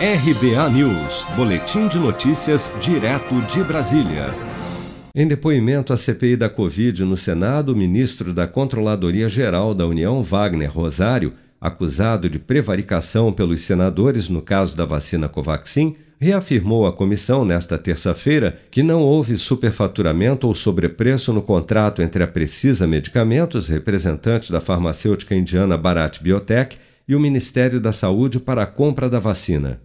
RBA News, Boletim de Notícias, direto de Brasília. Em depoimento à CPI da Covid no Senado, o ministro da Controladoria Geral da União, Wagner Rosário, acusado de prevaricação pelos senadores no caso da vacina Covaxin, reafirmou à comissão nesta terça-feira que não houve superfaturamento ou sobrepreço no contrato entre a Precisa Medicamentos, representante da farmacêutica indiana Bharat Biotech, e o Ministério da Saúde para a compra da vacina.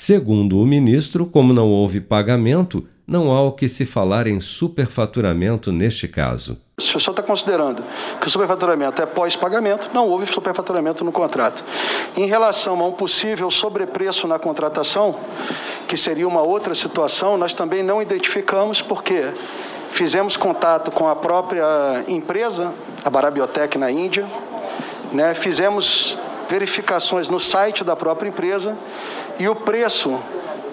Segundo o ministro, como não houve pagamento, não há o que se falar em superfaturamento neste caso. Se o senhor está considerando que o superfaturamento é pós-pagamento, não houve superfaturamento no contrato. Em relação a um possível sobrepreço na contratação, que seria uma outra situação, nós também não identificamos porque fizemos contato com a própria empresa, a Barabiotec na Índia, né, fizemos verificações no site da própria empresa e o preço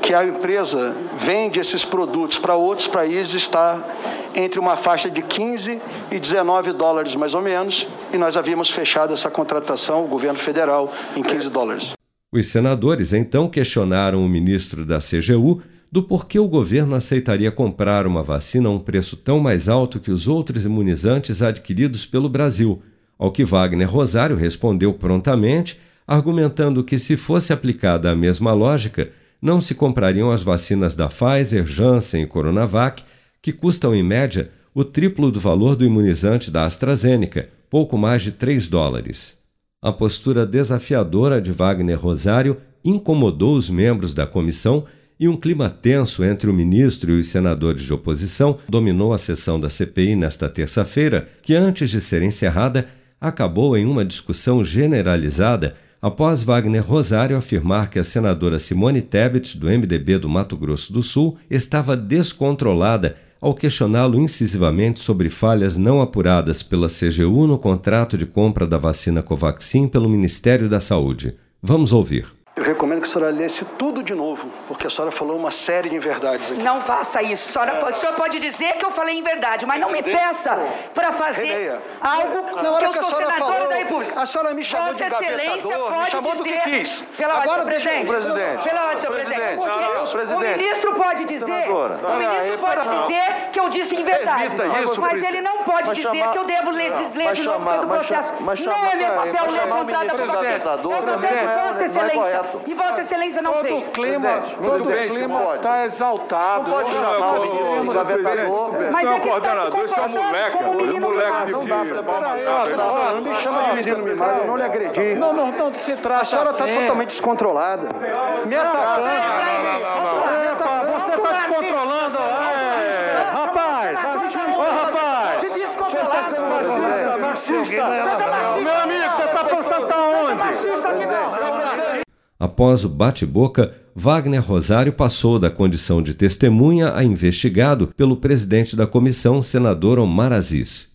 que a empresa vende esses produtos para outros países está entre uma faixa de 15 e 19 dólares mais ou menos, e nós havíamos fechado essa contratação, o governo federal, em 15 dólares. Os senadores então questionaram o ministro da CGU do porquê o governo aceitaria comprar uma vacina a um preço tão mais alto que os outros imunizantes adquiridos pelo Brasil ao que Wagner Rosário respondeu prontamente, argumentando que, se fosse aplicada a mesma lógica, não se comprariam as vacinas da Pfizer, Janssen e Coronavac, que custam em média o triplo do valor do imunizante da AstraZeneca, pouco mais de 3 dólares. A postura desafiadora de Wagner Rosário incomodou os membros da comissão e um clima tenso entre o ministro e os senadores de oposição dominou a sessão da CPI nesta terça-feira, que antes de ser encerrada acabou em uma discussão generalizada após Wagner Rosário afirmar que a senadora Simone Tebet, do MDB do Mato Grosso do Sul, estava descontrolada ao questioná-lo incisivamente sobre falhas não apuradas pela CGU no contrato de compra da vacina Covaxin pelo Ministério da Saúde. Vamos ouvir. Eu recomendo que a senhora lesse tudo de novo, porque a senhora falou uma série de inverdades aqui. Não faça isso. Senhora pode, o senhor pode dizer que eu falei inverdade, mas não me peça para fazer Reneia. algo Na hora que eu que a sou senhora senadora falou, da. A senhora me chamou Vossa de Excelência engavetador, me pode chamou dizer, do que quis. Pela ordem, Agora senhor deixa- presidente. presidente. Pela ordem, senhor presidente. Presidente, Porque não, não, o ministro pode dizer, Senadora. o ministro Aí, pode não. dizer que eu disse inverdade. Evita isso, mas presidente. ele não pode Mas dizer chamar- que eu devo ler, Não, ler de novo chamar- todo o processo. mas não é meu papel ler contrato você. engavetador, É o papel de Vossa não é Excelência. E Vossa Excelência não Todo fez. o clima, todo o clima está exaltado. Não pode chamar o engavetador. Mas Não, é que está se é um comportando como um menino mimado. Não dá não me chama de menino mimado, eu não lhe agredi. Não, não, não se trata A senhora está assim. totalmente descontrolada. Me atacando. Epa, você está descontrolando. É. Rapaz, ô rapaz. Que descontrolado. Machista, machista. Meu amigo, você está pensando tá onde? Após o bate-boca, Wagner Rosário passou da condição de testemunha a investigado pelo presidente da comissão, senador Omar Aziz.